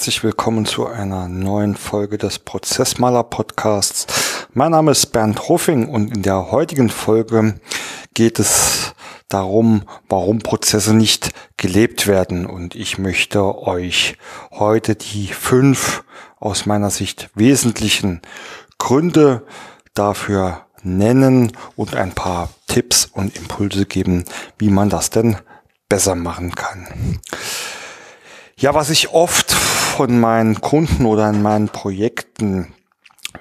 Herzlich willkommen zu einer neuen Folge des Prozessmaler Podcasts. Mein Name ist Bernd Hoffing und in der heutigen Folge geht es darum, warum Prozesse nicht gelebt werden. Und ich möchte euch heute die fünf aus meiner Sicht wesentlichen Gründe dafür nennen und ein paar Tipps und Impulse geben, wie man das denn besser machen kann. Ja, was ich oft von meinen Kunden oder in meinen Projekten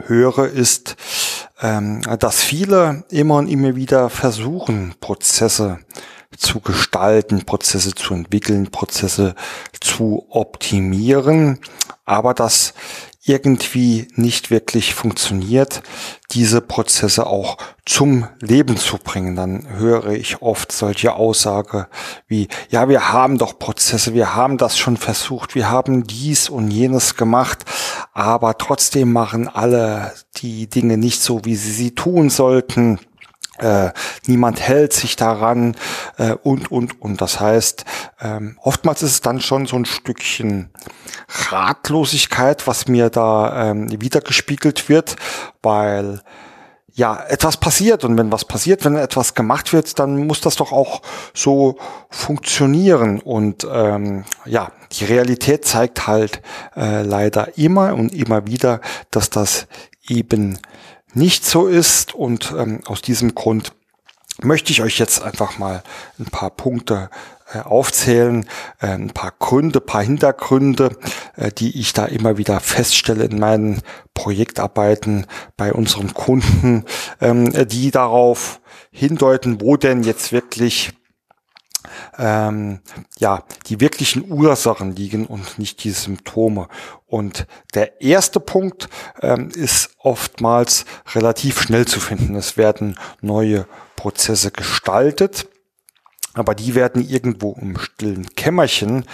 höre, ist, ähm, dass viele immer und immer wieder versuchen, Prozesse zu gestalten, Prozesse zu entwickeln, Prozesse zu optimieren, aber dass irgendwie nicht wirklich funktioniert, diese Prozesse auch zum Leben zu bringen. Dann höre ich oft solche Aussage wie, ja, wir haben doch Prozesse, wir haben das schon versucht, wir haben dies und jenes gemacht, aber trotzdem machen alle die Dinge nicht so, wie sie sie tun sollten äh, niemand hält sich daran äh, und, und, und. Das heißt, ähm, oftmals ist es dann schon so ein Stückchen Ratlosigkeit, was mir da ähm, wiedergespiegelt wird, weil ja, etwas passiert und wenn was passiert, wenn etwas gemacht wird, dann muss das doch auch so funktionieren und ähm, ja, die Realität zeigt halt äh, leider immer und immer wieder, dass das eben nicht so ist. Und ähm, aus diesem Grund möchte ich euch jetzt einfach mal ein paar Punkte äh, aufzählen, äh, ein paar Gründe, paar Hintergründe, äh, die ich da immer wieder feststelle in meinen Projektarbeiten bei unseren Kunden, ähm, die darauf hindeuten, wo denn jetzt wirklich ähm, ja, die wirklichen Ursachen liegen und nicht die Symptome. Und der erste Punkt ähm, ist oftmals relativ schnell zu finden. Es werden neue Prozesse gestaltet, aber die werden irgendwo im stillen Kämmerchen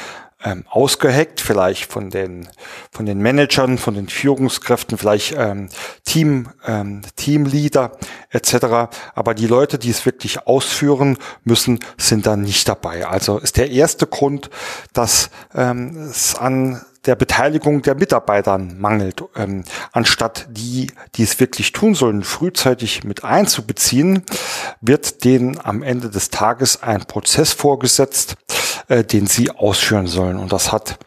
ähm, ausgeheckt, vielleicht von den von den Managern, von den Führungskräften, vielleicht ähm, Team ähm, Teamleader etc. Aber die Leute, die es wirklich ausführen müssen, sind dann nicht dabei. Also ist der erste Grund, dass ähm, es an der Beteiligung der Mitarbeitern mangelt, ähm, anstatt die, die es wirklich tun sollen, frühzeitig mit einzubeziehen, wird denen am Ende des Tages ein Prozess vorgesetzt, äh, den sie ausführen sollen. Und das hat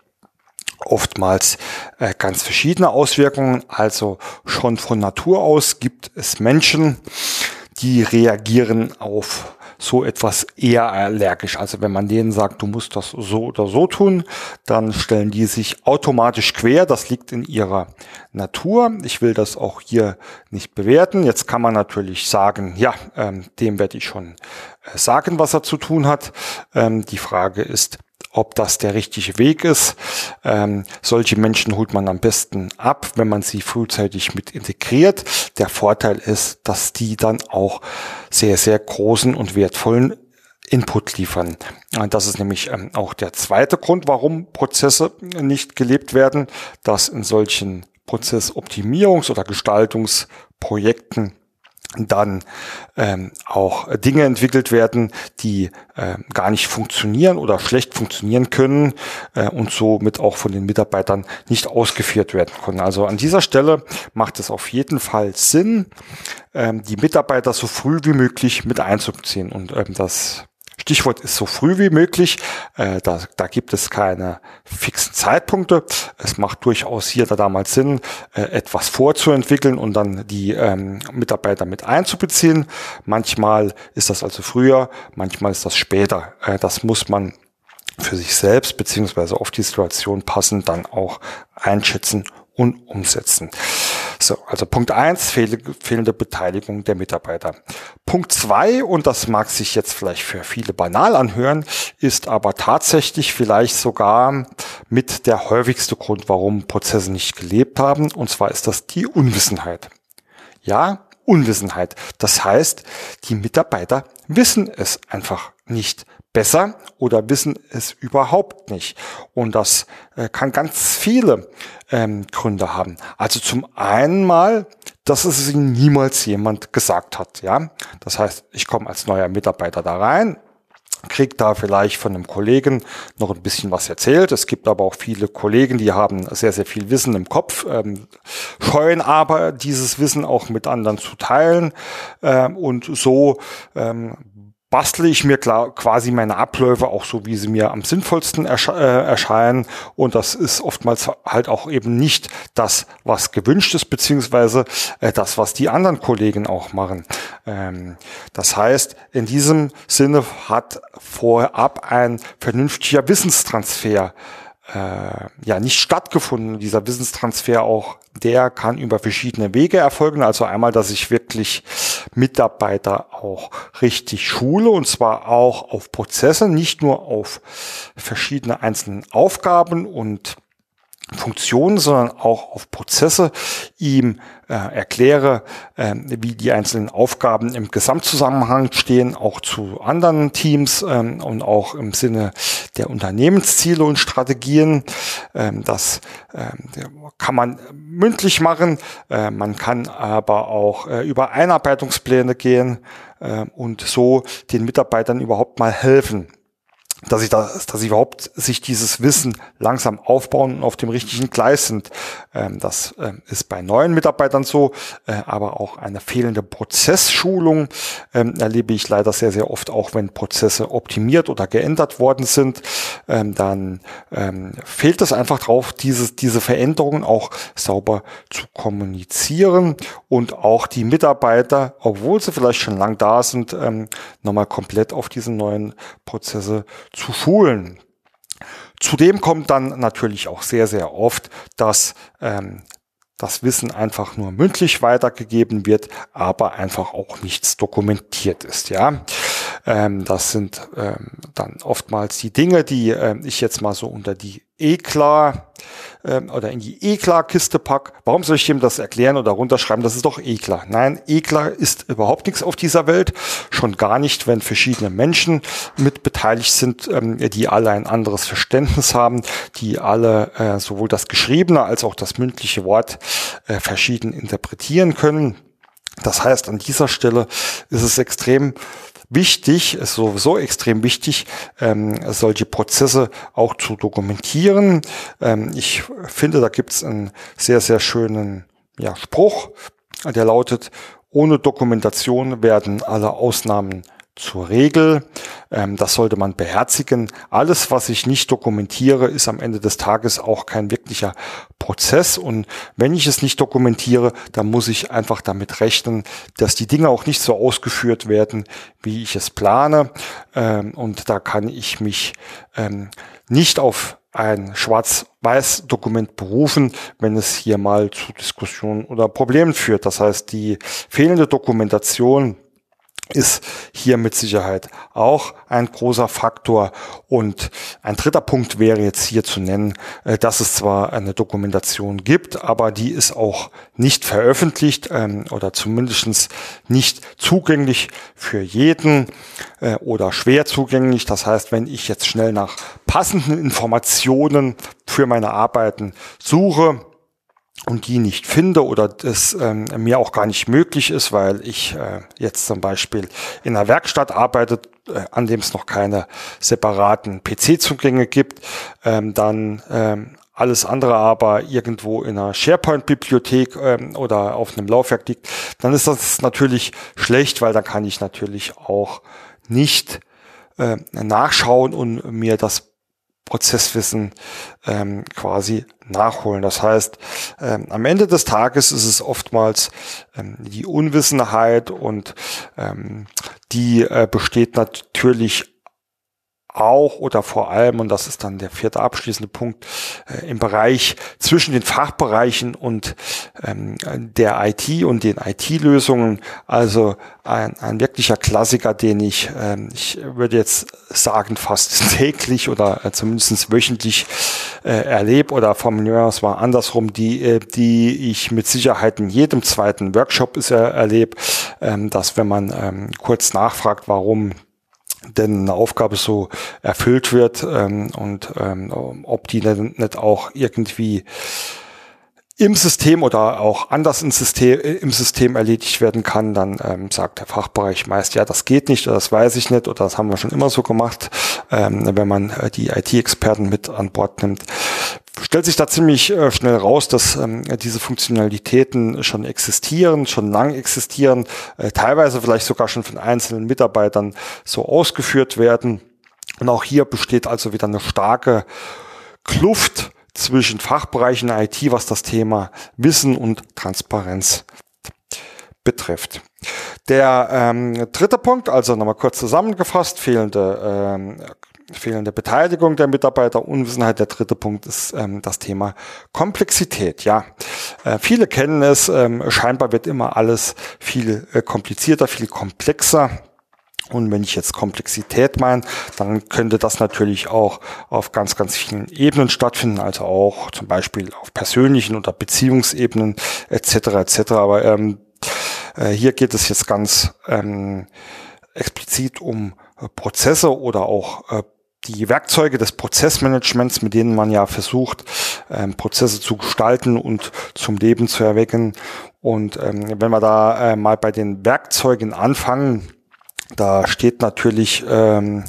oftmals äh, ganz verschiedene Auswirkungen. Also schon von Natur aus gibt es Menschen, die reagieren auf so etwas eher allergisch. Also wenn man denen sagt, du musst das so oder so tun, dann stellen die sich automatisch quer. Das liegt in ihrer Natur. Ich will das auch hier nicht bewerten. Jetzt kann man natürlich sagen, ja, ähm, dem werde ich schon äh, sagen, was er zu tun hat. Ähm, die Frage ist, ob das der richtige Weg ist. Ähm, solche Menschen holt man am besten ab, wenn man sie frühzeitig mit integriert. Der Vorteil ist, dass die dann auch sehr, sehr großen und wertvollen Input liefern. Das ist nämlich ähm, auch der zweite Grund, warum Prozesse nicht gelebt werden, dass in solchen Prozessoptimierungs- oder Gestaltungsprojekten dann ähm, auch Dinge entwickelt werden, die äh, gar nicht funktionieren oder schlecht funktionieren können äh, und somit auch von den Mitarbeitern nicht ausgeführt werden können. Also an dieser Stelle macht es auf jeden Fall Sinn, ähm, die Mitarbeiter so früh wie möglich mit einzubeziehen und ähm, das Stichwort ist so früh wie möglich. Äh, da, da gibt es keine fixen Zeitpunkte. Es macht durchaus hier da damals Sinn, äh, etwas vorzuentwickeln und dann die ähm, Mitarbeiter mit einzubeziehen. Manchmal ist das also früher, manchmal ist das später. Äh, das muss man für sich selbst beziehungsweise auf die Situation passend dann auch einschätzen und umsetzen. So, also Punkt eins fehlende Beteiligung der Mitarbeiter. Punkt zwei und das mag sich jetzt vielleicht für viele banal anhören, ist aber tatsächlich vielleicht sogar mit der häufigste Grund, warum Prozesse nicht gelebt haben. Und zwar ist das die Unwissenheit. Ja, Unwissenheit. Das heißt, die Mitarbeiter wissen es einfach nicht besser oder wissen es überhaupt nicht. Und das äh, kann ganz viele ähm, Gründe haben. Also zum einen mal, dass es ihnen niemals jemand gesagt hat. Ja, das heißt, ich komme als neuer Mitarbeiter da rein. kriegt da vielleicht von einem Kollegen noch ein bisschen was erzählt. Es gibt aber auch viele Kollegen, die haben sehr, sehr viel Wissen im Kopf, ähm, scheuen aber dieses Wissen auch mit anderen zu teilen. Ähm, und so ähm, bastle ich mir quasi meine Abläufe auch so, wie sie mir am sinnvollsten ersche äh, erscheinen. Und das ist oftmals halt auch eben nicht das, was gewünscht ist, beziehungsweise äh, das, was die anderen Kollegen auch machen. Ähm, das heißt, in diesem Sinne hat vorab ein vernünftiger Wissenstransfer äh, ja nicht stattgefunden. Dieser Wissenstransfer auch, der kann über verschiedene Wege erfolgen. Also einmal, dass ich wirklich Mitarbeiter auch richtig schule und zwar auch auf Prozesse, nicht nur auf verschiedene einzelne Aufgaben und Funktionen, sondern auch auf Prozesse ihm äh, erkläre, äh, wie die einzelnen Aufgaben im Gesamtzusammenhang stehen, auch zu anderen Teams ähm, und auch im Sinne der Unternehmensziele und Strategien. Ähm, das ähm, kann man mündlich machen, äh, man kann aber auch äh, über Einarbeitungspläne gehen äh, und so den Mitarbeitern überhaupt mal helfen dass ich das, dass ich überhaupt sich dieses Wissen langsam aufbauen und auf dem richtigen Gleis sind. Ähm, das ähm, ist bei neuen Mitarbeitern so, äh, aber auch eine fehlende Prozessschulung ähm, erlebe ich leider sehr, sehr oft, auch wenn Prozesse optimiert oder geändert worden sind, ähm, dann fehlt es einfach drauf, diese, diese Veränderungen auch sauber zu kommunizieren und auch die Mitarbeiter, obwohl sie vielleicht schon lang da sind, nochmal komplett auf diese neuen Prozesse zu schulen. Zudem kommt dann natürlich auch sehr, sehr oft, dass ähm, das Wissen einfach nur mündlich weitergegeben wird, aber einfach auch nichts dokumentiert ist. Ja, ähm, das sind ähm, dann oftmals die Dinge, die äh, ich jetzt mal so unter die E-Klar ähm, oder in die E-Klar-Kiste pack. Warum soll ich ihm das erklären oder runterschreiben? Das ist doch E-Klar. Nein, E-Klar ist überhaupt nichts auf dieser Welt. Schon gar nicht, wenn verschiedene Menschen mit beteiligt sind, ähm, die alle ein anderes Verständnis haben, die alle äh, sowohl das geschriebene als auch das mündliche Wort äh, verschieden interpretieren können. Das heißt, an dieser Stelle ist es extrem wichtig, ist sowieso extrem wichtig, ähm, solche Prozesse auch zu dokumentieren. Ähm, ich finde, da gibt es einen sehr, sehr schönen ja, Spruch, der lautet, ohne Dokumentation werden alle Ausnahmen zur Regel. Ähm, das sollte man beherzigen. Alles, was ich nicht dokumentiere, ist am Ende des Tages auch kein wirklicher Prozess. Und wenn ich es nicht dokumentiere, dann muss ich einfach damit rechnen, dass die Dinge auch nicht so ausgeführt werden, wie ich es plane. Ähm, und da kann ich mich ähm, nicht auf ein Schwarz-Weiß-Dokument berufen, wenn es hier mal zu Diskussionen oder Problemen führt. Das heißt, die fehlende Dokumentation ist hier mit Sicherheit auch ein großer Faktor. Und ein dritter Punkt wäre jetzt hier zu nennen, äh, dass es zwar eine Dokumentation gibt, aber die ist auch nicht veröffentlicht ähm, oder zumindestens nicht zugänglich für jeden äh, oder schwer zugänglich. Das heißt, wenn ich jetzt schnell nach passenden Informationen für meine Arbeiten suche, und die nicht finde oder das ähm, mir auch gar nicht möglich ist, weil ich äh, jetzt zum Beispiel in einer Werkstatt arbeite, äh, an dem es noch keine separaten PC-Zugänge gibt, ähm, dann ähm, alles andere aber irgendwo in einer SharePoint-Bibliothek ähm, oder auf einem Laufwerk liegt, dann ist das natürlich schlecht, weil dann kann ich natürlich auch nicht äh, nachschauen und mir das Prozesswissen ähm, quasi nachholen. Das heißt, ähm, am Ende des Tages ist es oftmals ähm, die Unwissenheit und ähm, die äh, besteht natürlich auch oder vor allem, und das ist dann der vierte abschließende Punkt, äh, im Bereich zwischen den Fachbereichen und ähm, der IT und den IT-Lösungen. Also ein, ein wirklicher Klassiker, den ich, ähm, ich würde jetzt sagen, fast täglich oder äh, zumindest wöchentlich äh, erlebe oder wir es mal andersrum, die, äh, die ich mit Sicherheit in jedem zweiten Workshop äh, erlebe, ähm, dass wenn man ähm, kurz nachfragt, warum denn eine Aufgabe so erfüllt wird ähm, und ähm, ob die nicht auch irgendwie im System oder auch anders im System, im System erledigt werden kann, dann ähm, sagt der Fachbereich meist, ja, das geht nicht oder das weiß ich nicht oder das haben wir schon immer so gemacht, ähm, wenn man äh, die IT-Experten mit an Bord nimmt. Stellt sich da ziemlich äh, schnell raus, dass ähm, diese Funktionalitäten schon existieren, schon lang existieren, äh, teilweise vielleicht sogar schon von einzelnen Mitarbeitern so ausgeführt werden. Und auch hier besteht also wieder eine starke Kluft zwischen Fachbereichen IT, was das Thema Wissen und Transparenz betrifft. Der ähm, dritte Punkt, also nochmal kurz zusammengefasst, fehlende, ähm, fehlende Beteiligung der Mitarbeiter, Unwissenheit. Der dritte Punkt ist ähm, das Thema Komplexität. Ja, äh, viele kennen es, ähm, scheinbar wird immer alles viel äh, komplizierter, viel komplexer. Und wenn ich jetzt Komplexität meine, dann könnte das natürlich auch auf ganz, ganz vielen Ebenen stattfinden, also auch zum Beispiel auf persönlichen oder Beziehungsebenen etc. etc. Aber ähm, äh, hier geht es jetzt ganz ähm, explizit um äh, Prozesse oder auch äh, die Werkzeuge des Prozessmanagements, mit denen man ja versucht, ähm, Prozesse zu gestalten und zum Leben zu erwecken. Und ähm, wenn wir da äh, mal bei den Werkzeugen anfangen, da steht natürlich ähm,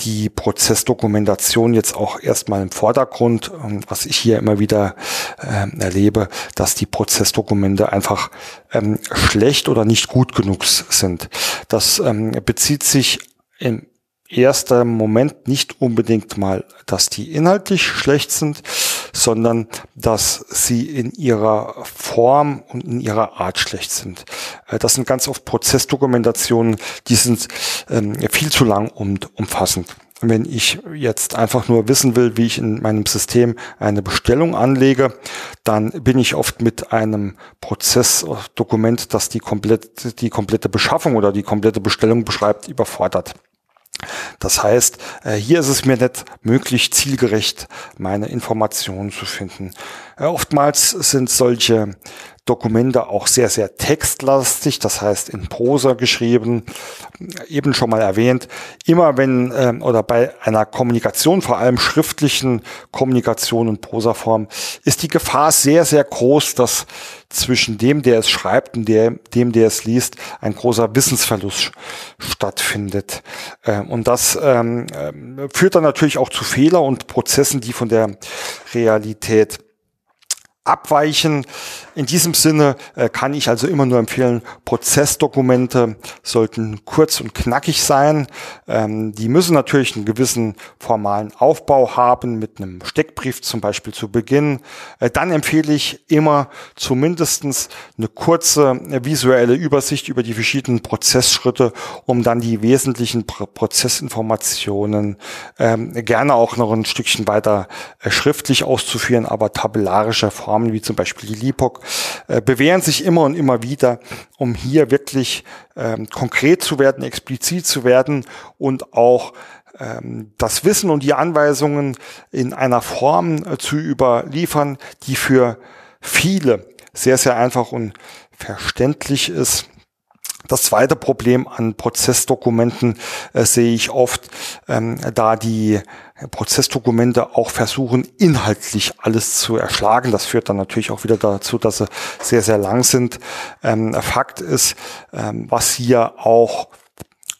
die Prozessdokumentation jetzt auch erstmal im Vordergrund, ähm, was ich hier immer wieder ähm, erlebe, dass die Prozessdokumente einfach ähm, schlecht oder nicht gut genug sind. Das ähm, bezieht sich im erster Moment nicht unbedingt mal, dass die inhaltlich schlecht sind, sondern dass sie in ihrer Form und in ihrer Art schlecht sind. Äh, das sind ganz oft Prozessdokumentationen, die sind ähm, viel zu lang und umfassend. Wenn ich jetzt einfach nur wissen will, wie ich in meinem System eine Bestellung anlege, dann bin ich oft mit einem Prozessdokument, das die komplette, die komplette Beschaffung oder die komplette Bestellung beschreibt, überfordert. Das heißt, äh, hier ist es mir nicht möglich, zielgerecht meine Informationen zu finden. Äh, oftmals sind solche Dokumente auch sehr, sehr textlastig, das heißt in Prosa geschrieben, eben schon mal erwähnt. Immer wenn ähm, oder bei einer Kommunikation, vor allem schriftlichen Kommunikation in Prosaform, ist die Gefahr sehr, sehr groß, dass zwischen dem, der es schreibt und der, dem, der es liest, ein großer Wissensverlust stattfindet. Ähm, und das ähm, äh, führt dann natürlich auch zu Fehler und Prozessen, die von der Realität abweichen. In diesem Sinne äh, kann ich also immer nur empfehlen, Prozessdokumente sollten kurz und knackig sein. Ähm, die müssen natürlich einen gewissen formalen Aufbau haben, mit einem Steckbrief zum Beispiel zu Beginn. Äh, dann empfehle ich immer zumindestens eine kurze äh, visuelle Übersicht über die verschiedenen Prozessschritte, um dann die wesentlichen Pro Prozessinformationen ähm, gerne auch noch ein Stückchen weiter schriftlich auszuführen, aber tabellarischer Form Formen wie zum Beispiel die LIPOC äh, bewähren sich immer und immer wieder, um hier wirklich ähm, konkret zu werden, explizit zu werden und auch ähm, das Wissen und die Anweisungen in einer Form äh, zu überliefern, die für viele sehr, sehr einfach und verständlich ist. Das zweite Problem an Prozessdokumenten äh, sehe ich oft, ähm, da die Prozessdokumente auch versuchen, inhaltlich alles zu erschlagen. Das führt dann natürlich auch wieder dazu, dass sie sehr, sehr lang sind. Ähm, Fakt ist, ähm, was hier auch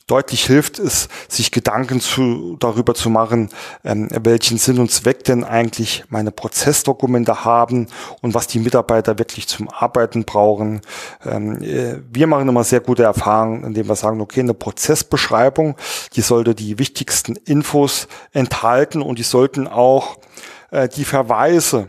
deutlich hilft, ist, sich Gedanken zu, darüber zu machen, ähm, welchen Sinn und Zweck denn eigentlich meine Prozessdokumente haben und was die Mitarbeiter wirklich zum Arbeiten brauchen. Ähm, äh, wir machen immer sehr gute Erfahrungen, indem wir sagen, okay, eine Prozessbeschreibung, die sollte die wichtigsten Infos enthalten und die sollten auch äh, die Verweise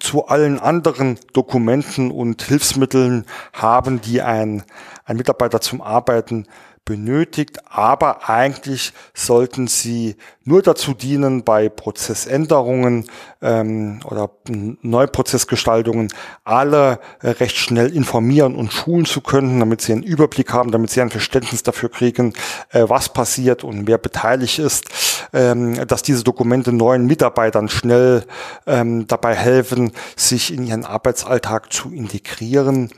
zu allen anderen Dokumenten und Hilfsmitteln haben, die ein, ein Mitarbeiter zum Arbeiten benötigt, aber eigentlich sollten sie nur dazu dienen, bei Prozessänderungen ähm, oder Neuprozessgestaltungen alle äh, recht schnell informieren und schulen zu können, damit sie einen Überblick haben, damit sie ein Verständnis dafür kriegen, äh, was passiert und wer beteiligt ist, ähm, dass diese Dokumente neuen Mitarbeitern schnell ähm, dabei helfen, sich in ihren Arbeitsalltag zu integrieren.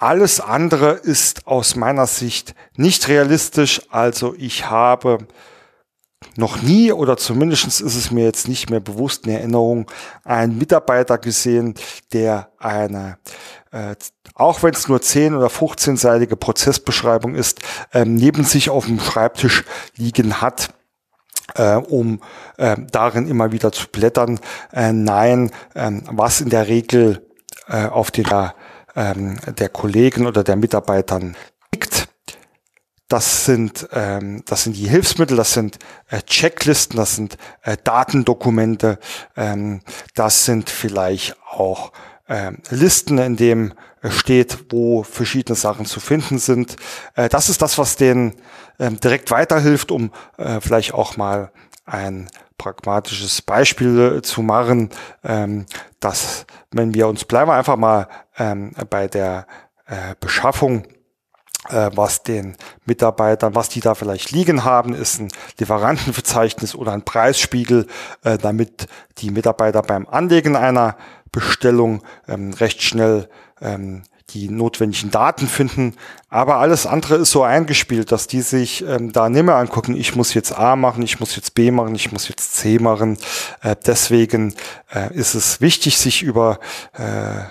Alles andere ist aus meiner Sicht nicht realistisch. Also ich habe noch nie oder zumindest ist es mir jetzt nicht mehr bewusst in Erinnerung einen Mitarbeiter gesehen, der eine, äh, auch wenn es nur 10 oder 15-seitige Prozessbeschreibung ist, äh, neben sich auf dem Schreibtisch liegen hat. Äh, um äh, darin immer wieder zu blättern. Äh, nein, äh, was in der Regel äh, auf der, äh, der Kollegen oder der Mitarbeitern liegt, das sind, ähm, das sind die Hilfsmittel, das sind äh, Checklisten, das sind äh, Datendokumente, ähm, das sind vielleicht auch äh, Listen, in dem steht, wo verschiedene Sachen zu finden sind. Äh, das ist das, was denen äh, direkt weiterhilft, um äh, vielleicht auch mal ein pragmatisches Beispiel äh, zu machen, ähm, dass wenn wir uns bleiben einfach mal ähm, bei der äh, Beschaffung äh, was den Mitarbeitern, was die da vielleicht liegen haben, ist ein Lieferantenverzeichnis oder ein Preisspiegel, äh, damit die Mitarbeiter beim Anlegen einer Bestellung ähm, recht schnell ähm, die notwendigen Daten finden. Aber alles andere ist so eingespielt, dass die sich ähm, da nicht mehr angucken, ich muss jetzt A machen, ich muss jetzt B machen, ich muss jetzt C machen. Äh, deswegen äh, ist es wichtig, sich über äh,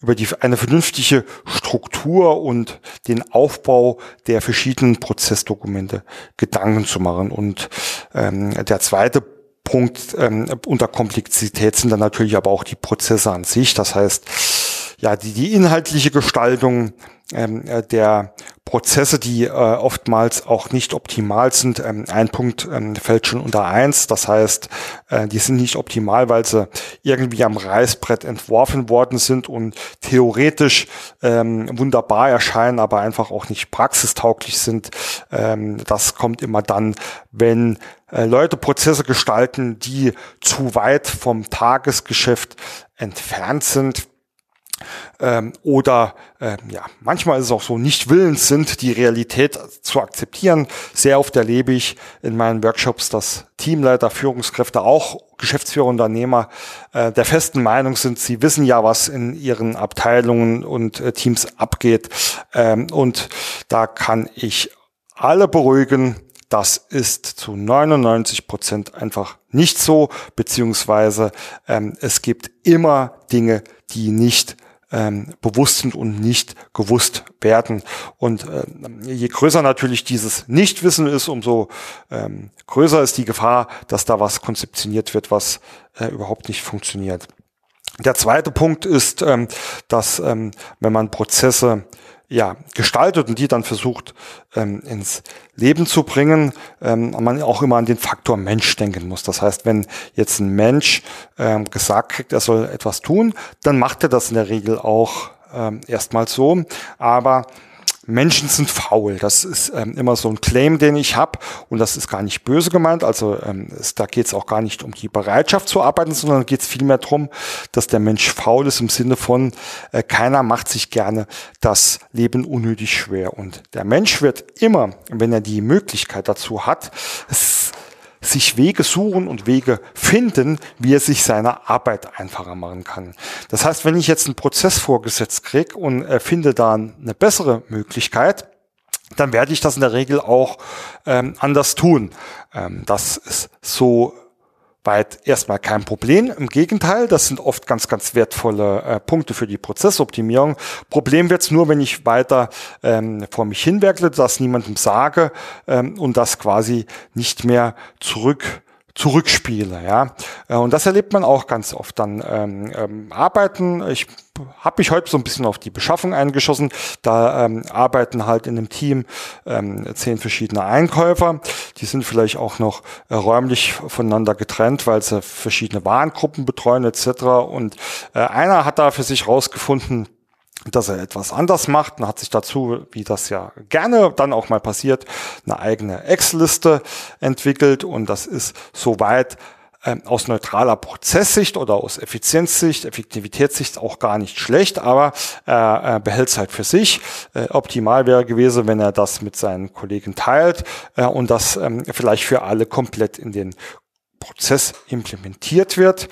über die, eine vernünftige Struktur und den Aufbau der verschiedenen Prozessdokumente Gedanken zu machen. Und ähm, der zweite Punkt ähm, unter Komplexität sind dann natürlich aber auch die Prozesse an sich. Das heißt, ja, die, die inhaltliche Gestaltung ähm, äh, der Prozesse, die äh, oftmals auch nicht optimal sind. Ähm, ein Punkt ähm, fällt schon unter eins. Das heißt, äh, die sind nicht optimal, weil sie irgendwie am Reißbrett entworfen worden sind und theoretisch ähm, wunderbar erscheinen, aber einfach auch nicht praxistauglich sind. Ähm, das kommt immer dann, wenn äh, Leute Prozesse gestalten, die zu weit vom Tagesgeschäft entfernt sind ähm, oder äh, ja, manchmal ist es auch so, nicht willens sind, die Realität zu akzeptieren. Sehr oft erlebe ich in meinen Workshops, dass Teamleiter, Führungskräfte, auch Geschäftsführer, Unternehmer äh, der festen Meinung sind, sie wissen ja, was in ihren Abteilungen und äh, Teams abgeht. Ähm, und da kann ich alle beruhigen, das ist zu 99 Prozent einfach nicht so, beziehungsweise ähm, es gibt immer Dinge, die nicht ähm, bewusst sind und nicht gewusst werden. Und äh, je größer natürlich dieses Nichtwissen ist, umso ähm, größer ist die Gefahr, dass da was konzeptioniert wird, was äh, überhaupt nicht funktioniert. Der zweite Punkt ist, ähm, dass ähm, wenn man Prozesse ja, gestaltet und die dann versucht ähm, ins Leben zu bringen, ähm, man auch immer an den Faktor Mensch denken muss. Das heißt, wenn jetzt ein Mensch ähm, gesagt kriegt, er soll etwas tun, dann macht er das in der Regel auch ähm, erstmal so. Aber Menschen sind faul. Das ist ähm, immer so ein Claim, den ich habe. Und das ist gar nicht böse gemeint. Also ähm, es, da geht es auch gar nicht um die Bereitschaft zu arbeiten, sondern geht es vielmehr darum, dass der Mensch faul ist im Sinne von, äh, keiner macht sich gerne das Leben unnötig schwer. Und der Mensch wird immer, wenn er die Möglichkeit dazu hat, es sich Wege suchen und Wege finden, wie er sich seine Arbeit einfacher machen kann. Das heißt, wenn ich jetzt einen Prozess vorgesetzt kriege und äh, finde da eine bessere Möglichkeit, dann werde ich das in der Regel auch ähm, anders tun. Ähm, das ist so weit erstmal kein Problem. Im Gegenteil, das sind oft ganz, ganz wertvolle äh, Punkte für die Prozessoptimierung. Problem wird's nur, wenn ich weiter ähm, vor mich hinwerkle, das niemandem sage ähm, und das quasi nicht mehr zurück zurückspiele. Ja, äh, und das erlebt man auch ganz oft. Dann ähm, ähm, arbeiten. Ich habe mich heute so ein bisschen auf die Beschaffung eingeschossen. Da ähm, arbeiten halt in einem Team ähm, zehn verschiedene Einkäufer. Die sind vielleicht auch noch äh, räumlich voneinander getrennt, weil sie verschiedene Warengruppen betreuen etc. Und äh, einer hat da für sich rausgefunden, dass er etwas anders macht und hat sich dazu, wie das ja gerne dann auch mal passiert, eine eigene Excel-Liste entwickelt und das ist soweit ähm, aus neutraler Prozesssicht oder aus Effizienzsicht, Effektivitätssicht auch gar nicht schlecht, aber er behält es halt für sich. Äh, optimal wäre gewesen, wenn er das mit seinen Kollegen teilt äh, und das ähm, vielleicht für alle komplett in den Prozess implementiert wird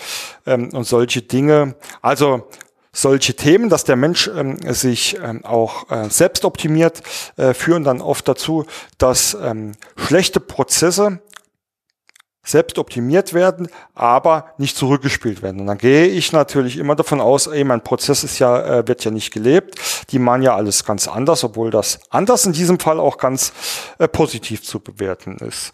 ähm, und solche Dinge. Also solche Themen, dass der Mensch ähm, sich ähm, auch äh, selbst optimiert, äh, führen dann oft dazu, dass ähm, schlechte Prozesse selbst optimiert werden, aber nicht zurückgespielt werden. Und dann gehe ich natürlich immer davon aus, ey, mein Prozess ist ja, äh, wird ja nicht gelebt. Die machen ja alles ganz anders, obwohl das anders in diesem Fall auch ganz äh, positiv zu bewerten ist.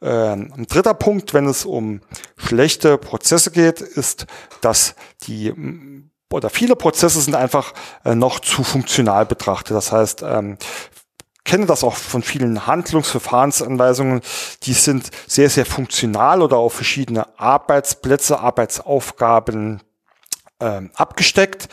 Ähm, ein dritter Punkt, wenn es um schlechte Prozesse geht, ist, dass die oder viele Prozesse sind einfach äh, noch zu funktional betrachtet. Das heißt, ähm, kenne das auch von vielen Handlungsverfahrensanweisungen, die sind sehr, sehr funktional oder auf verschiedene Arbeitsplätze, Arbeitsaufgaben ähm, abgesteckt.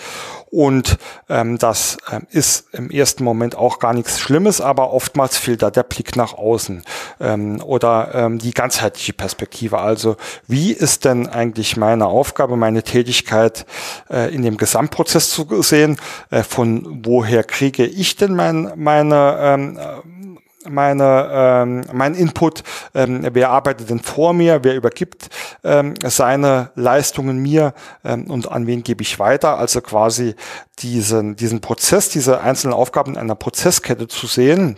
Und ähm, das ähm, ist im ersten Moment auch gar nichts Schlimmes, aber oftmals fehlt da der Blick nach außen ähm, oder ähm, die ganzheitliche Perspektive. Also wie ist denn eigentlich meine Aufgabe, meine Tätigkeit äh, in dem Gesamtprozess zu sehen? Äh, von woher kriege ich denn mein, meine ähm, meine, ähm, mein Input, ähm, wer arbeitet denn vor mir, wer übergibt ähm, seine Leistungen mir ähm, und an wen gebe ich weiter. Also quasi diesen, diesen Prozess, diese einzelnen Aufgaben in einer Prozesskette zu sehen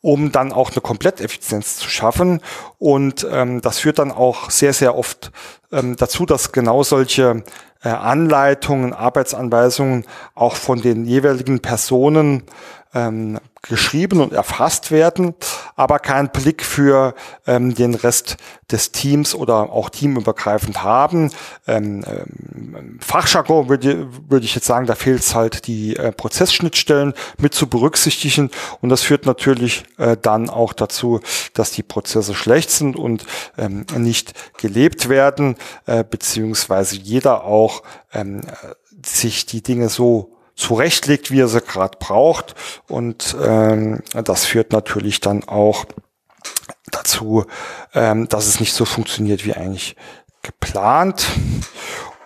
um dann auch eine Kompletteffizienz zu schaffen. Und ähm, das führt dann auch sehr, sehr oft ähm, dazu, dass genau solche äh, Anleitungen, Arbeitsanweisungen auch von den jeweiligen Personen ähm, geschrieben und erfasst werden, aber keinen Blick für ähm, den Rest des Teams oder auch teamübergreifend haben. Ähm, ähm, Fachjargon würde, würde ich jetzt sagen, da fehlt es halt die äh, Prozessschnittstellen mit zu berücksichtigen und das führt natürlich äh, dann auch dazu, dass die Prozesse schlecht sind und ähm, nicht gelebt werden, äh, beziehungsweise jeder auch ähm, sich die Dinge so zurechtlegt, wie er sie gerade braucht. Und ähm, das führt natürlich dann auch dazu, ähm, dass es nicht so funktioniert wie eigentlich geplant.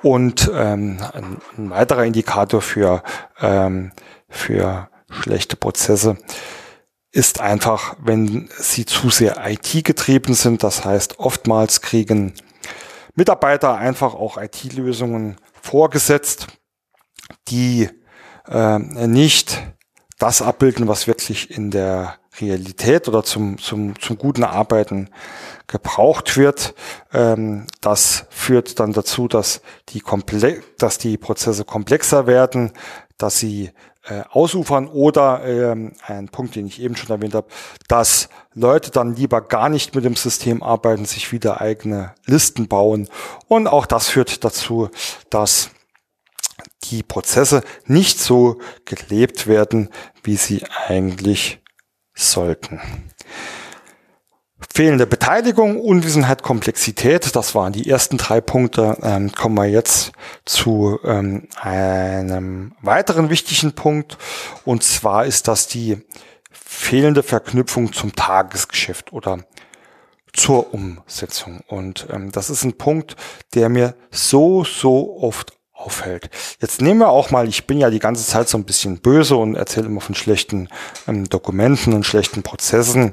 Und ähm, ein, ein weiterer Indikator für, ähm, für schlechte Prozesse ist einfach, wenn sie zu sehr IT-getrieben sind. Das heißt, oftmals kriegen Mitarbeiter einfach auch IT-Lösungen vorgesetzt, die äh, nicht das abbilden, was wirklich in der Realität oder zum, zum, zum guten Arbeiten gebraucht wird. Ähm, das führt dann dazu, dass die, Komple dass die Prozesse komplexer werden, dass sie äh, ausufern oder ähm, ein Punkt, den ich eben schon erwähnt habe, dass Leute dann lieber gar nicht mit dem System arbeiten, sich wieder eigene Listen bauen. Und auch das führt dazu, dass die Prozesse nicht so gelebt werden, wie sie eigentlich sollten. Fehlende Beteiligung, Unwissenheit, Komplexität, das waren die ersten drei Punkte. Ähm, kommen wir jetzt zu ähm, einem weiteren wichtigen Punkt. Und zwar ist das die fehlende Verknüpfung zum Tagesgeschäft oder zur Umsetzung. Und ähm, das ist ein Punkt, der mir so, so oft auffällt. Jetzt nehmen wir auch mal, ich bin ja die ganze Zeit so ein bisschen böse und erzähle immer von schlechten ähm, Dokumenten und schlechten Prozessen.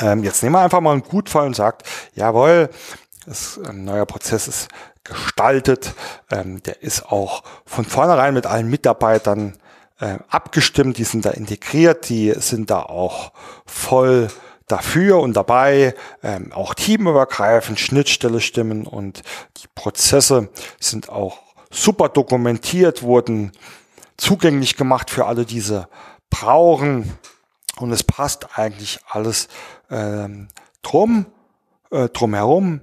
Ähm, jetzt nehmen wir einfach mal einen Gutfall und sagt, jawohl, das, ein neuer Prozess ist gestaltet, ähm, der ist auch von vornherein mit allen Mitarbeitern äh, abgestimmt, die sind da integriert, die sind da auch voll dafür und dabei, ähm, auch teamübergreifend, Schnittstelle stimmen und die Prozesse sind auch super dokumentiert, wurden zugänglich gemacht für alle, diese brauchen. Und es passt eigentlich alles ähm, drum, äh, drumherum.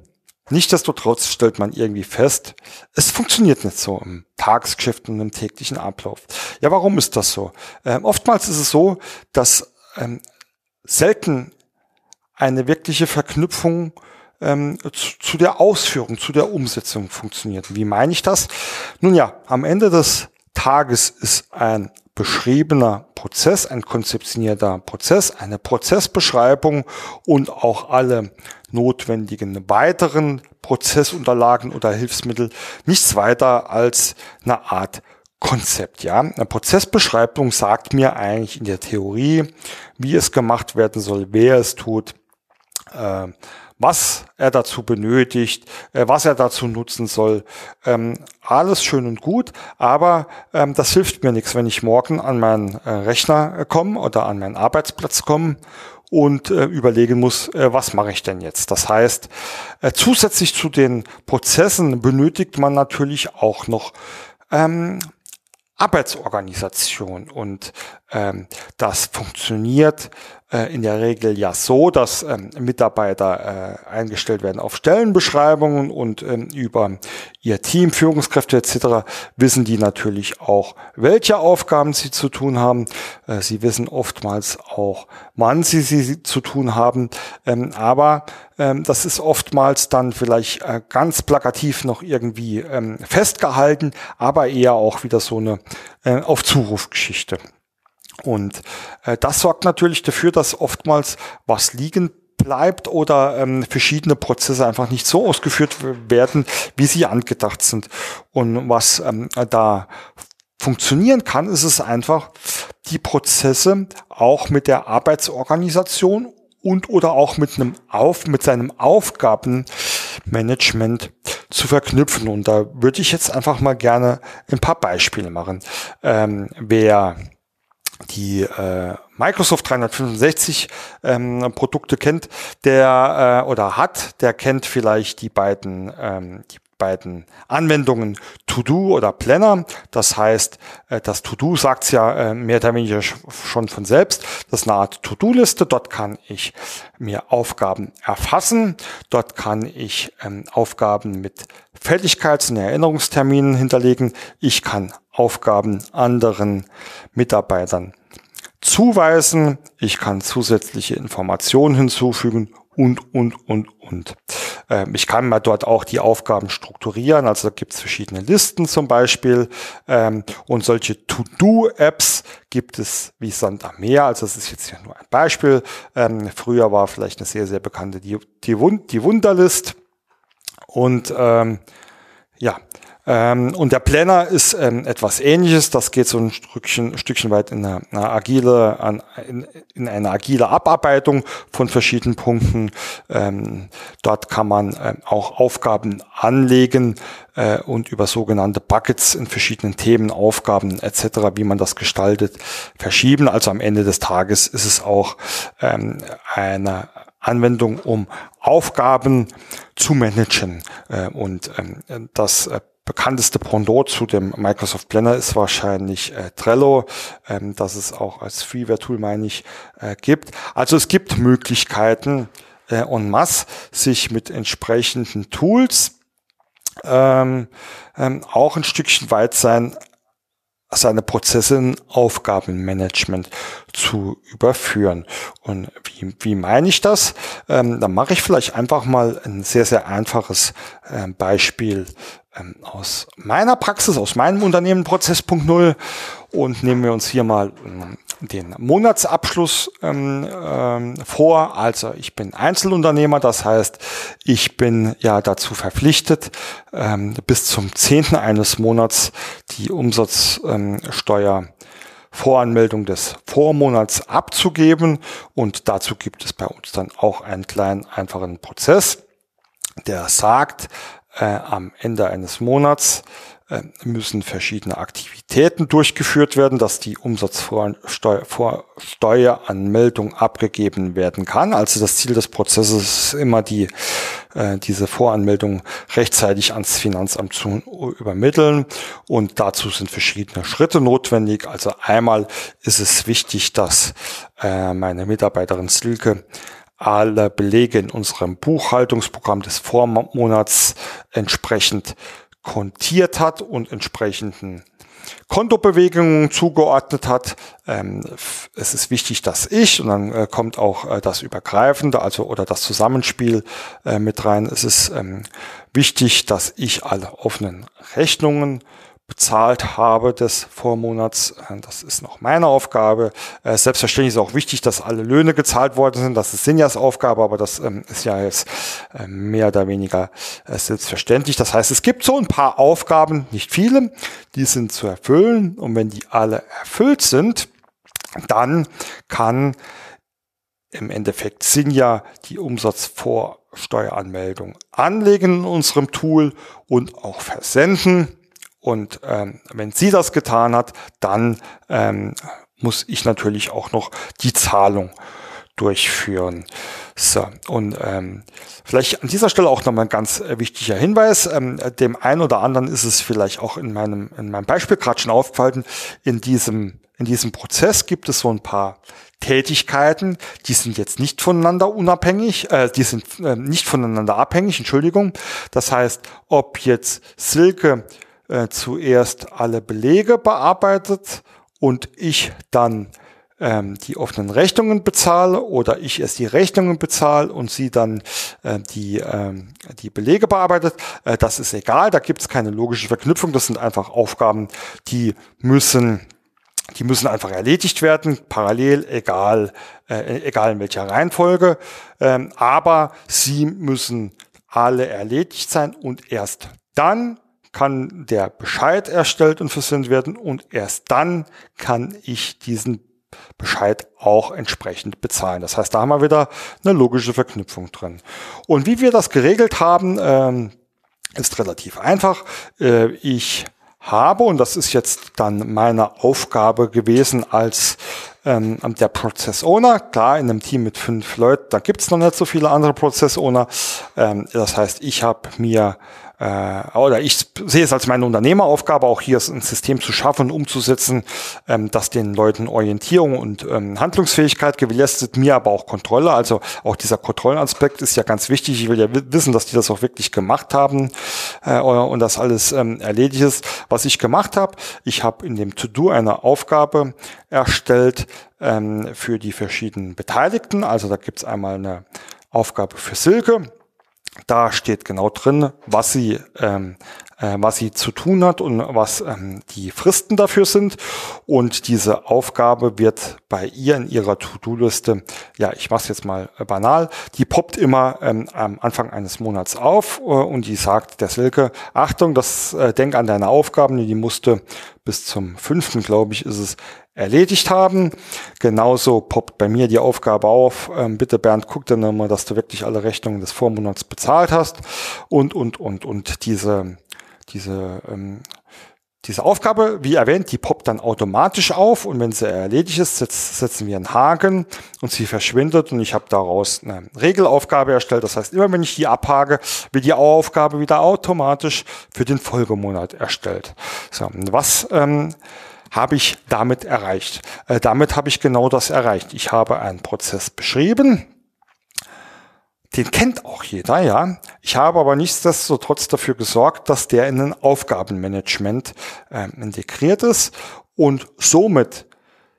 Nichtsdestotrotz stellt man irgendwie fest, es funktioniert nicht so im Tagesgeschäft und im täglichen Ablauf. Ja, warum ist das so? Ähm, oftmals ist es so, dass ähm, selten eine wirkliche Verknüpfung ähm, zu, zu der Ausführung, zu der Umsetzung funktioniert. Wie meine ich das? Nun ja, am Ende des Tages ist ein beschriebener Prozess, ein konzeptionierter Prozess, eine Prozessbeschreibung und auch alle notwendigen weiteren Prozessunterlagen oder Hilfsmittel nichts weiter als eine Art Konzept, ja. Eine Prozessbeschreibung sagt mir eigentlich in der Theorie, wie es gemacht werden soll, wer es tut, äh, was er dazu benötigt, äh, was er dazu nutzen soll. Ähm, alles schön und gut, aber ähm, das hilft mir nichts, wenn ich morgen an meinen äh, Rechner äh, komme oder an meinen Arbeitsplatz komme und äh, überlegen muss, äh, was mache ich denn jetzt? Das heißt, äh, zusätzlich zu den Prozessen benötigt man natürlich auch noch ähm, Arbeitsorganisation und das funktioniert äh, in der Regel ja so, dass ähm, Mitarbeiter äh, eingestellt werden auf Stellenbeschreibungen und ähm, über ihr Team, Führungskräfte etc. wissen die natürlich auch, welche Aufgaben sie zu tun haben. Äh, sie wissen oftmals auch, wann sie sie zu tun haben. Ähm, aber ähm, das ist oftmals dann vielleicht ganz plakativ noch irgendwie ähm, festgehalten, aber eher auch wieder so eine auf Zurufgeschichte. Und äh, das sorgt natürlich dafür, dass oftmals was liegen bleibt oder ähm, verschiedene Prozesse einfach nicht so ausgeführt werden, wie sie angedacht sind. Und was ähm, da funktionieren kann, ist es einfach, die Prozesse auch mit der Arbeitsorganisation und oder auch mit einem Auf, mit seinem Aufgabenmanagement zu verknüpfen. Und da würde ich jetzt einfach mal gerne ein paar Beispiele machen. Ähm, wer die äh, Microsoft 365 ähm, Produkte kennt, der äh, oder hat, der kennt vielleicht die beiden ähm, die beiden Anwendungen To-Do oder Planner. Das heißt, äh, das To-Do sagt ja äh, mehr oder weniger schon von selbst. Das ist eine Art To-Do-Liste. Dort kann ich mir Aufgaben erfassen. Dort kann ich ähm, Aufgaben mit Fälligkeits- und Erinnerungsterminen hinterlegen. Ich kann Aufgaben anderen Mitarbeitern zuweisen. Ich kann zusätzliche Informationen hinzufügen und, und, und, und. Ähm, ich kann mal dort auch die Aufgaben strukturieren. Also da gibt es verschiedene Listen zum Beispiel. Ähm, und solche To-Do-Apps gibt es wie Sand am Meer. Also das ist jetzt hier nur ein Beispiel. Ähm, früher war vielleicht eine sehr, sehr bekannte die, die, Wund die Wunderlist. Und ähm, ja, ähm, und der Planner ist ähm, etwas ähnliches. Das geht so ein Stückchen, Stückchen weit in eine, eine agile, an, in, in, eine agile Abarbeitung von verschiedenen Punkten. Ähm, dort kann man äh, auch Aufgaben anlegen äh, und über sogenannte Buckets in verschiedenen Themen, Aufgaben etc., wie man das gestaltet, verschieben. Also am Ende des Tages ist es auch ähm, eine Anwendung, um Aufgaben zu managen. Äh, und ähm, das äh, bekannteste Pendant zu dem Microsoft Planner ist wahrscheinlich äh, Trello, ähm, das es auch als Freeware-Tool, meine ich, äh, gibt. Also es gibt Möglichkeiten äh, en masse, sich mit entsprechenden Tools ähm, ähm, auch ein Stückchen weit sein seine Prozesse in Aufgabenmanagement zu überführen. Und wie, wie meine ich das? Ähm, dann mache ich vielleicht einfach mal ein sehr, sehr einfaches äh, Beispiel ähm, aus meiner Praxis, aus meinem Unternehmen Prozess.0 und nehmen wir uns hier mal ähm, den Monatsabschluss ähm, ähm, vor. Also ich bin Einzelunternehmer, das heißt, ich bin ja dazu verpflichtet, ähm, bis zum 10. eines Monats die Umsatzsteuer ähm, Voranmeldung des Vormonats abzugeben und dazu gibt es bei uns dann auch einen kleinen einfachen Prozess, der sagt, äh, am Ende eines Monats äh, müssen verschiedene Aktivitäten durchgeführt werden, dass die Umsatzsteueranmeldung abgegeben werden kann. Also das Ziel des Prozesses ist immer die, äh, diese Voranmeldung rechtzeitig ans Finanzamt zu übermitteln. Und dazu sind verschiedene Schritte notwendig. Also einmal ist es wichtig, dass äh, meine Mitarbeiterin Silke alle Belege in unserem Buchhaltungsprogramm des Vormonats entsprechend kontiert hat und entsprechenden Kontobewegungen zugeordnet hat. Ähm, es ist wichtig, dass ich, und dann äh, kommt auch äh, das Übergreifende, also oder das Zusammenspiel äh, mit rein. Es ist ähm, wichtig, dass ich alle offenen Rechnungen bezahlt habe des Vormonats. Äh, das ist noch meine Aufgabe. Äh, selbstverständlich ist auch wichtig, dass alle Löhne gezahlt worden sind. Das ist Sinjas Aufgabe, aber das ähm, ist ja jetzt äh, mehr oder weniger selbstverständlich. Das heißt, es gibt so ein paar Aufgaben, nicht viele, die sind zu erfüllen. Und wenn die alle erfüllt sind, dann kann im Endeffekt Sinja die Umsatzvorsteueranmeldung anlegen in unserem Tool und auch versenden. Und ähm, wenn sie das getan hat, dann ähm, muss ich natürlich auch noch die Zahlung durchführen. So, und ähm, vielleicht an dieser Stelle auch nochmal ein ganz äh, wichtiger Hinweis. Ähm, dem einen oder anderen ist es vielleicht auch in meinem, in meinem Beispiel gerade schon aufgefallen. In diesem, in diesem Prozess gibt es so ein paar Tätigkeiten, die sind jetzt nicht voneinander unabhängig, äh, die sind äh, nicht voneinander abhängig, Entschuldigung. Das heißt, ob jetzt Silke äh, zuerst alle Belege bearbeitet und ich dann ähm, die offenen Rechnungen bezahle oder ich erst die Rechnungen bezahle und sie dann äh, die, ähm, die Belege bearbeitet, äh, das ist egal, da gibt es keine logische Verknüpfung, das sind einfach Aufgaben, die müssen die müssen einfach erledigt werden, parallel, egal, äh, egal in welcher Reihenfolge. Ähm, aber sie müssen alle erledigt sein und erst dann kann der Bescheid erstellt und versendet werden und erst dann kann ich diesen Bescheid auch entsprechend bezahlen. Das heißt, da haben wir wieder eine logische Verknüpfung drin. Und wie wir das geregelt haben, ähm, ist relativ einfach. Äh, ich habe, und das ist jetzt dann meine Aufgabe gewesen als ähm, der Prozess Owner. Klar, in einem Team mit fünf Leuten, da gibt es noch nicht so viele andere Prozess Owner. Ähm, das heißt, ich habe mir äh, oder ich sehe es als meine Unternehmeraufgabe, auch hier ein System zu schaffen, umzusetzen, ähm, das den Leuten Orientierung und ähm, Handlungsfähigkeit gewährleistet, mir aber auch Kontrolle. Also auch dieser Kontrollaspekt ist ja ganz wichtig. Ich will ja wissen, dass die das auch wirklich gemacht haben äh, und das alles ähm, erledigt ist. Was ich gemacht habe, ich habe in dem To-Do eine Aufgabe erstellt ähm, für die verschiedenen Beteiligten. Also da gibt's einmal eine Aufgabe für Silke da steht genau drin, was sie, ähm, äh, was sie zu tun hat und was ähm, die Fristen dafür sind. Und diese Aufgabe wird bei ihr in ihrer To-Do-Liste, ja, ich mache es jetzt mal äh, banal, die poppt immer ähm, am Anfang eines Monats auf äh, und die sagt der Silke, Achtung, das äh, denk an deine Aufgaben, die musste bis zum fünften, glaube ich, ist es, erledigt haben. Genauso poppt bei mir die Aufgabe auf, ähm, bitte Bernd, guck dann nochmal, dass du wirklich alle Rechnungen des Vormonats bezahlt hast und, und, und, und diese, diese, ähm, diese Aufgabe, wie erwähnt, die poppt dann automatisch auf und wenn sie erledigt ist, setzen wir einen Haken und sie verschwindet und ich habe daraus eine Regelaufgabe erstellt. Das heißt, immer wenn ich die abhake, wird die Aufgabe wieder automatisch für den Folgemonat erstellt. So, was ähm, habe ich damit erreicht. Äh, damit habe ich genau das erreicht. Ich habe einen Prozess beschrieben. Den kennt auch jeder, ja. Ich habe aber nichtsdestotrotz dafür gesorgt, dass der in ein Aufgabenmanagement äh, integriert ist und somit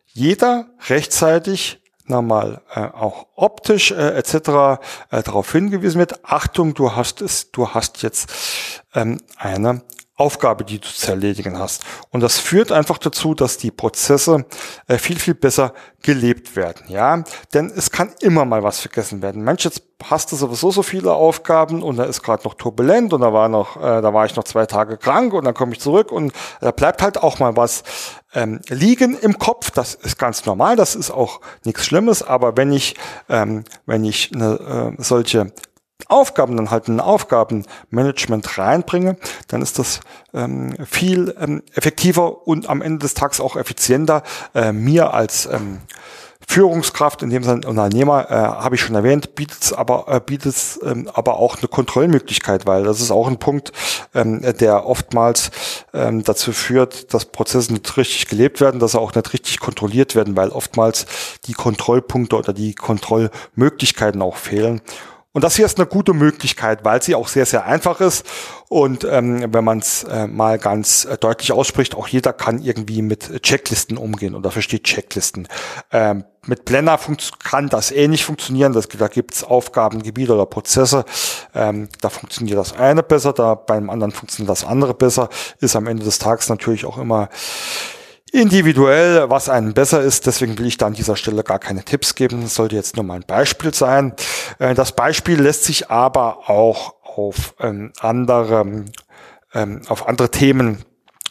jeder rechtzeitig nochmal äh, auch optisch äh, etc. Äh, darauf hingewiesen wird, Achtung, du hast es, du hast jetzt ähm, eine Aufgabe, die du zu erledigen hast. Und das führt einfach dazu, dass die Prozesse äh, viel, viel besser gelebt werden. Ja, denn es kann immer mal was vergessen werden. Mensch, jetzt hast du sowieso so viele Aufgaben und da ist gerade noch turbulent und da war noch, äh, da war ich noch zwei Tage krank und dann komme ich zurück und da bleibt halt auch mal was ähm, liegen im Kopf. Das ist ganz normal, das ist auch nichts Schlimmes. Aber wenn ich, ähm, wenn ich eine äh, solche Aufgaben dann halt ein Aufgabenmanagement reinbringe, dann ist das ähm, viel ähm, effektiver und am Ende des Tages auch effizienter. Äh, mir als ähm, Führungskraft, in dem Sinne Unternehmer, äh, habe ich schon erwähnt, bietet es aber, äh, ähm, aber auch eine Kontrollmöglichkeit, weil das ist auch ein Punkt, ähm, der oftmals ähm, dazu führt, dass Prozesse nicht richtig gelebt werden, dass sie auch nicht richtig kontrolliert werden, weil oftmals die Kontrollpunkte oder die Kontrollmöglichkeiten auch fehlen. Und das hier ist eine gute Möglichkeit, weil sie auch sehr, sehr einfach ist. Und ähm, wenn man es äh, mal ganz äh, deutlich ausspricht, auch jeder kann irgendwie mit Checklisten umgehen oder versteht Checklisten. Ähm, mit Planner kann das ähnlich funktionieren. Das, da gibt's Aufgaben, Gebiete oder Prozesse. Ähm, da funktioniert das eine besser, da beim anderen funktioniert das andere besser. Ist am Ende des Tages natürlich auch immer individuell, was einem besser ist. Deswegen will ich da an dieser Stelle gar keine Tipps geben. Das sollte jetzt nur mal ein Beispiel sein. Äh, das Beispiel lässt sich aber auch auf ähm, andere, ähm, auf andere Themen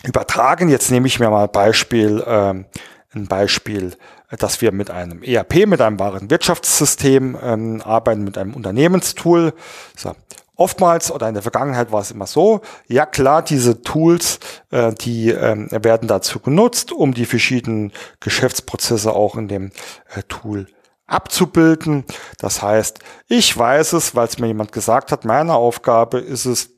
übertragen. Jetzt nehme ich mir mal Beispiel, ähm, ein Beispiel, dass wir mit einem ERP, mit einem wahren Wirtschaftssystem arbeiten, mit einem Unternehmenstool. So. Oftmals oder in der Vergangenheit war es immer so, ja klar, diese Tools, äh, die ähm, werden dazu genutzt, um die verschiedenen Geschäftsprozesse auch in dem äh, Tool abzubilden. Das heißt, ich weiß es, weil es mir jemand gesagt hat, meine Aufgabe ist es,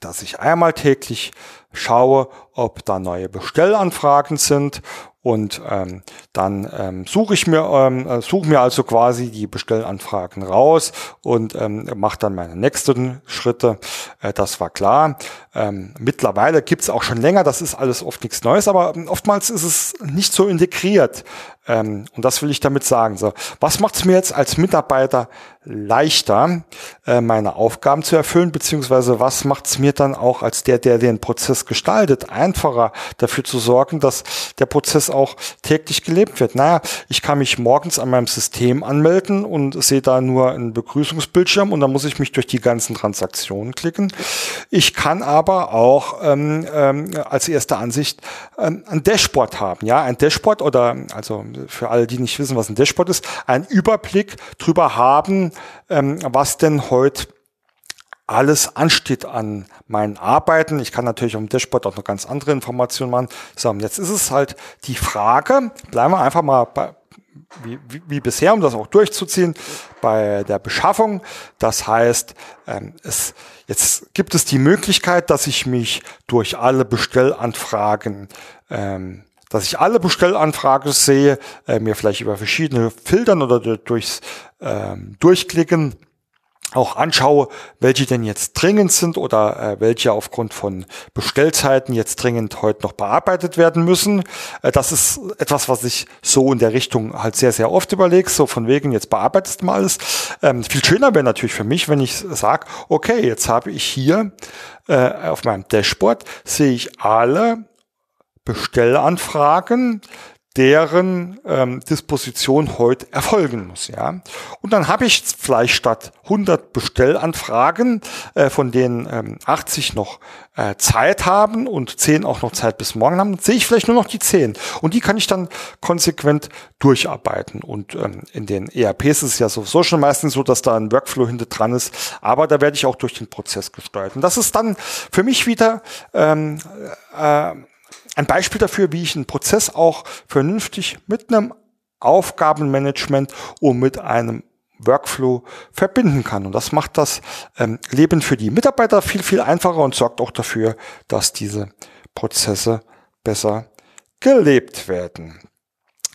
dass ich einmal täglich schaue, ob da neue Bestellanfragen sind und ähm, dann ähm, suche ich mir ähm, äh, suche mir also quasi die Bestellanfragen raus und ähm, mache dann meine nächsten Schritte. Äh, das war klar. Ähm, mittlerweile gibt's auch schon länger. Das ist alles oft nichts Neues, aber ähm, oftmals ist es nicht so integriert. Ähm, und das will ich damit sagen. So, was macht es mir jetzt als Mitarbeiter leichter, äh, meine Aufgaben zu erfüllen, beziehungsweise was macht es mir dann auch als der, der den Prozess gestaltet, einfacher dafür zu sorgen, dass der Prozess auch täglich gelebt wird. Naja, ich kann mich morgens an meinem System anmelden und sehe da nur einen Begrüßungsbildschirm und dann muss ich mich durch die ganzen Transaktionen klicken. Ich kann aber auch ähm, ähm, als erste Ansicht ähm, ein Dashboard haben. Ja, ein Dashboard oder also für alle, die nicht wissen, was ein Dashboard ist, ein Überblick drüber haben, ähm, was denn heute alles ansteht an meinen Arbeiten. Ich kann natürlich auf dem Dashboard auch noch ganz andere Informationen machen. So, jetzt ist es halt die Frage, bleiben wir einfach mal bei, wie, wie, wie bisher, um das auch durchzuziehen, bei der Beschaffung. Das heißt, ähm, es, jetzt gibt es die Möglichkeit, dass ich mich durch alle Bestellanfragen ähm, dass ich alle Bestellanfragen sehe, äh, mir vielleicht über verschiedene Filtern oder durchs ähm, Durchklicken auch anschaue, welche denn jetzt dringend sind oder äh, welche aufgrund von Bestellzeiten jetzt dringend heute noch bearbeitet werden müssen. Äh, das ist etwas, was ich so in der Richtung halt sehr, sehr oft überlege, so von wegen, jetzt bearbeitest du mal alles. Ähm, viel schöner wäre natürlich für mich, wenn ich sage, okay, jetzt habe ich hier äh, auf meinem Dashboard, sehe ich alle Bestellanfragen, deren ähm, Disposition heute erfolgen muss. Ja, und dann habe ich vielleicht statt 100 Bestellanfragen, äh, von denen ähm, 80 noch äh, Zeit haben und 10 auch noch Zeit bis morgen haben, sehe ich vielleicht nur noch die 10 und die kann ich dann konsequent durcharbeiten. Und ähm, in den ERPs ist es ja sowieso schon meistens so, dass da ein Workflow hinter dran ist, aber da werde ich auch durch den Prozess gesteuert. Und das ist dann für mich wieder ähm, äh, ein Beispiel dafür, wie ich einen Prozess auch vernünftig mit einem Aufgabenmanagement und mit einem Workflow verbinden kann. Und das macht das ähm, Leben für die Mitarbeiter viel, viel einfacher und sorgt auch dafür, dass diese Prozesse besser gelebt werden.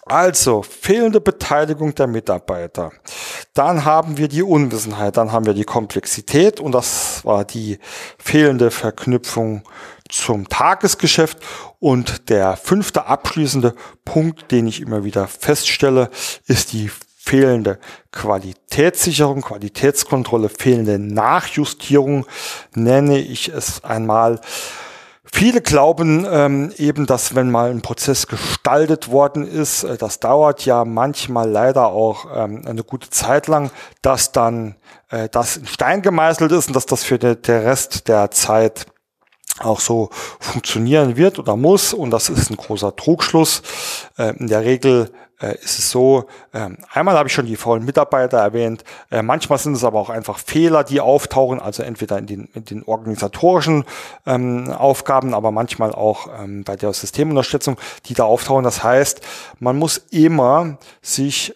Also fehlende Beteiligung der Mitarbeiter. Dann haben wir die Unwissenheit, dann haben wir die Komplexität und das war die fehlende Verknüpfung zum Tagesgeschäft. Und der fünfte abschließende Punkt, den ich immer wieder feststelle, ist die fehlende Qualitätssicherung, Qualitätskontrolle, fehlende Nachjustierung, nenne ich es einmal. Viele glauben ähm, eben, dass wenn mal ein Prozess gestaltet worden ist, äh, das dauert ja manchmal leider auch ähm, eine gute Zeit lang, dass dann äh, das in Stein gemeißelt ist und dass das für de, der Rest der Zeit auch so funktionieren wird oder muss. Und das ist ein großer Trugschluss. Äh, in der Regel äh, ist es so, ähm, einmal habe ich schon die faulen Mitarbeiter erwähnt, äh, manchmal sind es aber auch einfach Fehler, die auftauchen, also entweder in den, in den organisatorischen ähm, Aufgaben, aber manchmal auch ähm, bei der Systemunterstützung, die da auftauchen. Das heißt, man muss immer sich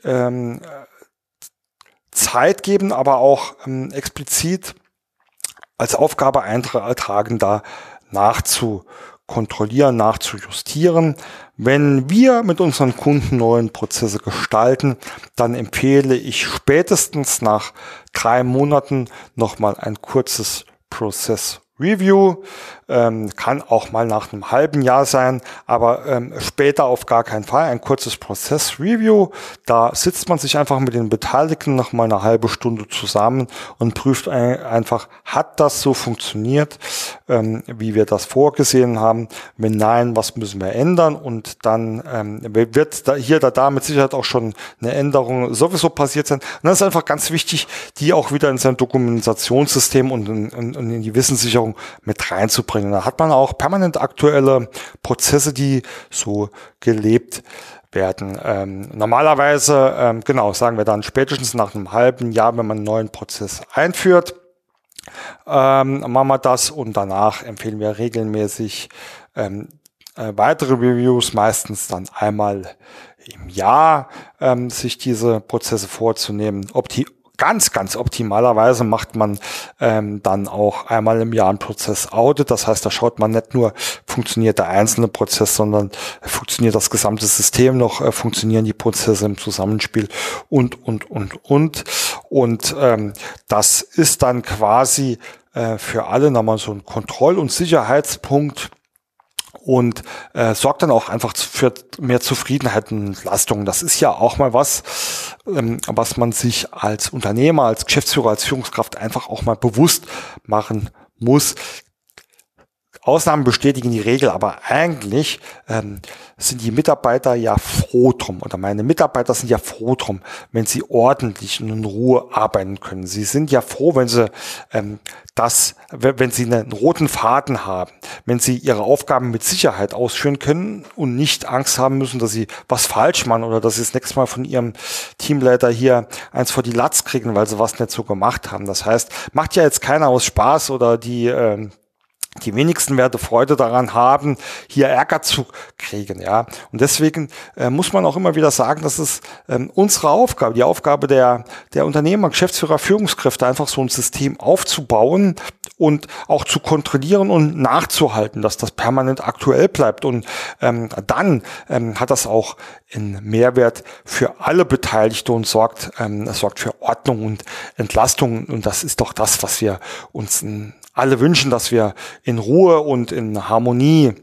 Zeit geben, aber auch explizit als Aufgabe eintragen, da nachzukontrollieren, nachzujustieren. Wenn wir mit unseren Kunden neuen Prozesse gestalten, dann empfehle ich spätestens nach drei Monaten nochmal ein kurzes Prozess Review, ähm, kann auch mal nach einem halben Jahr sein, aber ähm, später auf gar keinen Fall. Ein kurzes Prozess-Review, da sitzt man sich einfach mit den Beteiligten noch mal eine halbe Stunde zusammen und prüft ein, einfach, hat das so funktioniert, ähm, wie wir das vorgesehen haben? Wenn nein, was müssen wir ändern? Und dann ähm, wird da hier da, da mit Sicherheit auch schon eine Änderung sowieso passiert sein. Und das ist einfach ganz wichtig, die auch wieder in sein Dokumentationssystem und in, in, in die Wissenssicherung mit reinzubringen. Da hat man auch permanent aktuelle Prozesse, die so gelebt werden. Ähm, normalerweise, ähm, genau, sagen wir dann spätestens nach einem halben Jahr, wenn man einen neuen Prozess einführt, ähm, machen wir das und danach empfehlen wir regelmäßig ähm, äh, weitere Reviews, meistens dann einmal im Jahr ähm, sich diese Prozesse vorzunehmen. Ob die ganz, ganz optimalerweise macht man ähm, dann auch einmal im Jahr einen Prozess-Audit. Das heißt, da schaut man nicht nur, funktioniert der einzelne Prozess, sondern funktioniert das gesamte System noch, äh, funktionieren die Prozesse im Zusammenspiel und, und, und, und. Und ähm, das ist dann quasi äh, für alle nochmal so ein Kontroll- und Sicherheitspunkt, und äh, sorgt dann auch einfach für mehr Zufriedenheit und Entlastung. Das ist ja auch mal was, ähm, was man sich als Unternehmer, als Geschäftsführer, als Führungskraft einfach auch mal bewusst machen muss. Ausnahmen bestätigen die Regel, aber eigentlich ähm, sind die Mitarbeiter ja froh drum oder meine Mitarbeiter sind ja froh drum, wenn sie ordentlich und in Ruhe arbeiten können. Sie sind ja froh, wenn sie ähm, das, wenn sie einen roten Faden haben, wenn sie ihre Aufgaben mit Sicherheit ausführen können und nicht Angst haben müssen, dass sie was falsch machen oder dass sie das nächste Mal von ihrem Teamleiter hier eins vor die Latz kriegen, weil sie was nicht so gemacht haben. Das heißt, macht ja jetzt keiner aus Spaß oder die äh, die wenigsten werden Freude daran haben, hier Ärger zu kriegen, ja. Und deswegen äh, muss man auch immer wieder sagen, dass es ähm, unsere Aufgabe, die Aufgabe der, der Unternehmer, Geschäftsführer, Führungskräfte, einfach so ein System aufzubauen und auch zu kontrollieren und nachzuhalten, dass das permanent aktuell bleibt. Und ähm, dann ähm, hat das auch einen Mehrwert für alle Beteiligten und sorgt, ähm, sorgt für Ordnung und Entlastung. Und das ist doch das, was wir uns in alle wünschen, dass wir in Ruhe und in Harmonie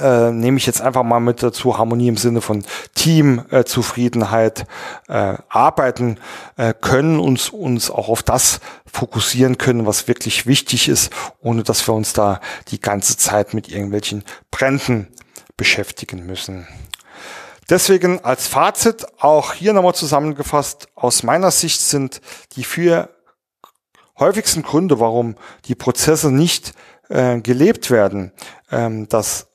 äh, nehme ich jetzt einfach mal mit dazu, Harmonie im Sinne von Teamzufriedenheit äh, äh, arbeiten äh, können, uns, uns auch auf das fokussieren können, was wirklich wichtig ist, ohne dass wir uns da die ganze Zeit mit irgendwelchen Bränden beschäftigen müssen. Deswegen als Fazit auch hier nochmal zusammengefasst, aus meiner Sicht sind die vier häufigsten Gründe, warum die Prozesse nicht äh, gelebt werden, ähm, dass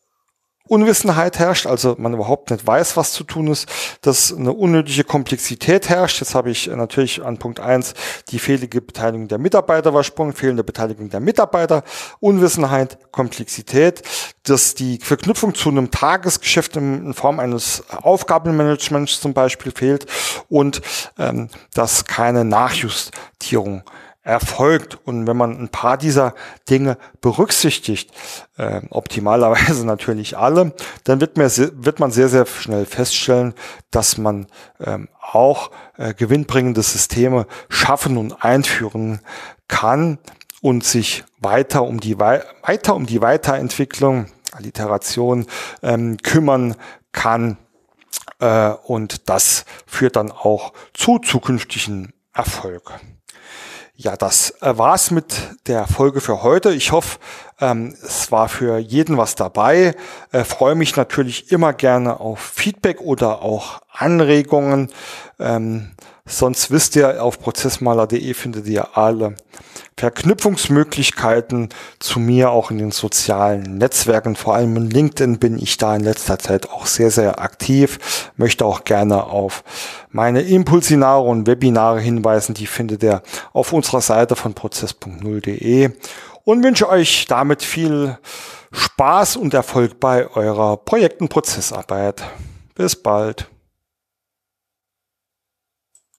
Unwissenheit herrscht, also man überhaupt nicht weiß, was zu tun ist, dass eine unnötige Komplexität herrscht. Jetzt habe ich natürlich an Punkt eins die fehlende Beteiligung der Mitarbeiter übersprungen, fehlende Beteiligung der Mitarbeiter, Unwissenheit, Komplexität, dass die Verknüpfung zu einem Tagesgeschäft in Form eines Aufgabenmanagements zum Beispiel fehlt und ähm, dass keine Nachjustierung erfolgt. Und wenn man ein paar dieser Dinge berücksichtigt, äh, optimalerweise natürlich alle, dann wird, mehr, wird man sehr, sehr schnell feststellen, dass man ähm, auch äh, gewinnbringende Systeme schaffen und einführen kann und sich weiter um die, weiter um die Weiterentwicklung, Alliteration, ähm, kümmern kann. Äh, und das führt dann auch zu zukünftigen Erfolg. Ja, das äh, war's mit der Folge für heute. Ich hoffe, ähm, es war für jeden was dabei. Äh, freue mich natürlich immer gerne auf Feedback oder auch Anregungen. Ähm, sonst wisst ihr, auf prozessmaler.de findet ihr alle Verknüpfungsmöglichkeiten zu mir auch in den sozialen Netzwerken. Vor allem in LinkedIn bin ich da in letzter Zeit auch sehr, sehr aktiv. Möchte auch gerne auf meine Impulsinare und Webinare hinweisen. Die findet ihr auf unserer Seite von prozess.0.de und wünsche euch damit viel Spaß und Erfolg bei eurer Projekt- und Prozessarbeit. Bis bald.